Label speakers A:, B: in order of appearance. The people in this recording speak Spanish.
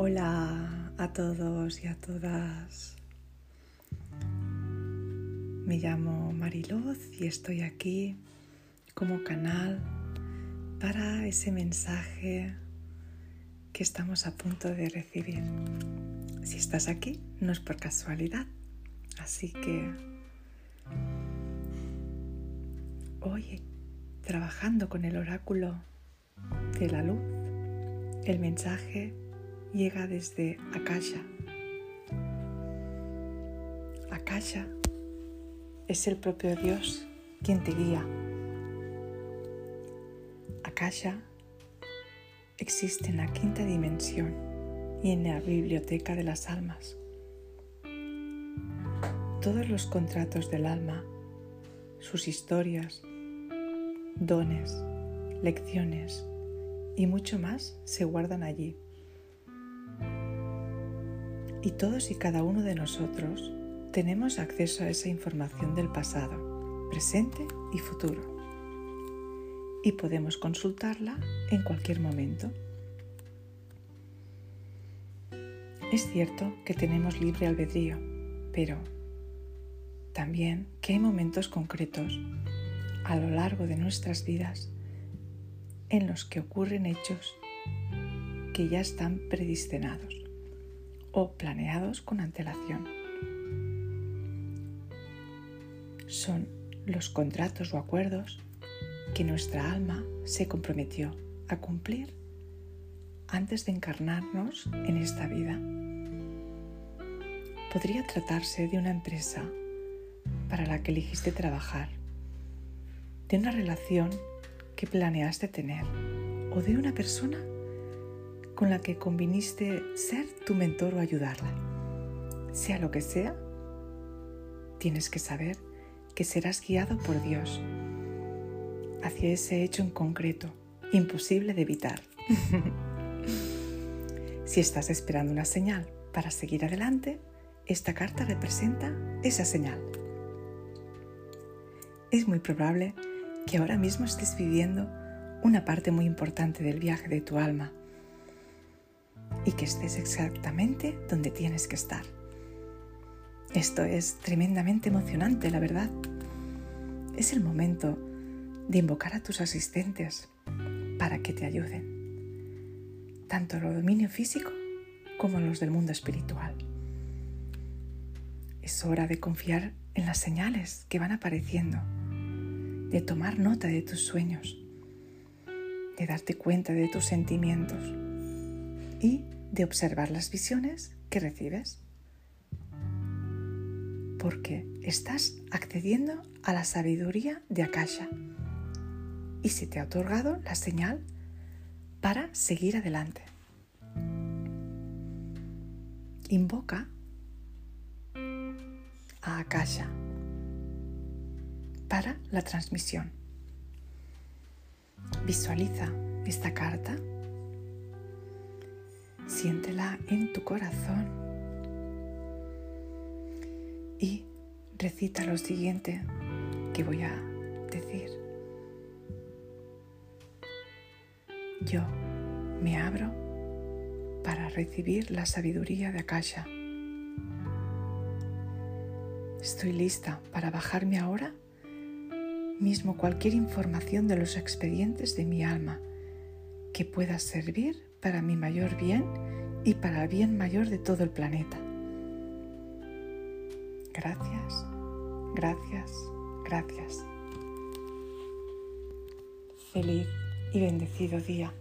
A: Hola a todos y a todas. Me llamo Mariluz y estoy aquí como canal para ese mensaje que estamos a punto de recibir. Si estás aquí, no es por casualidad. Así que hoy, trabajando con el oráculo de la luz, el mensaje llega desde Akasha. Akasha es el propio Dios quien te guía. Akasha existe en la quinta dimensión y en la biblioteca de las almas. Todos los contratos del alma, sus historias, dones, lecciones y mucho más se guardan allí. Y todos y cada uno de nosotros tenemos acceso a esa información del pasado, presente y futuro. Y podemos consultarla en cualquier momento. Es cierto que tenemos libre albedrío, pero también que hay momentos concretos a lo largo de nuestras vidas en los que ocurren hechos que ya están predestinados o planeados con antelación. Son los contratos o acuerdos que nuestra alma se comprometió a cumplir antes de encarnarnos en esta vida. Podría tratarse de una empresa para la que elegiste trabajar, de una relación que planeaste tener o de una persona con la que conviniste ser tu mentor o ayudarla. Sea lo que sea, tienes que saber que serás guiado por Dios hacia ese hecho en concreto, imposible de evitar. si estás esperando una señal para seguir adelante, esta carta representa esa señal. Es muy probable que ahora mismo estés viviendo una parte muy importante del viaje de tu alma y que estés exactamente donde tienes que estar. Esto es tremendamente emocionante, la verdad. Es el momento de invocar a tus asistentes para que te ayuden, tanto a lo dominio físico como a los del mundo espiritual. Es hora de confiar en las señales que van apareciendo, de tomar nota de tus sueños, de darte cuenta de tus sentimientos y de observar las visiones que recibes. Porque estás accediendo a la sabiduría de Akasha y se te ha otorgado la señal para seguir adelante. Invoca a Akasha para la transmisión. Visualiza esta carta, siéntela en tu corazón y recita lo siguiente que voy a decir. Yo me abro para recibir la sabiduría de Akasha. Estoy lista para bajarme ahora mismo cualquier información de los expedientes de mi alma que pueda servir para mi mayor bien y para el bien mayor de todo el planeta. Gracias, gracias, gracias. Feliz y bendecido día.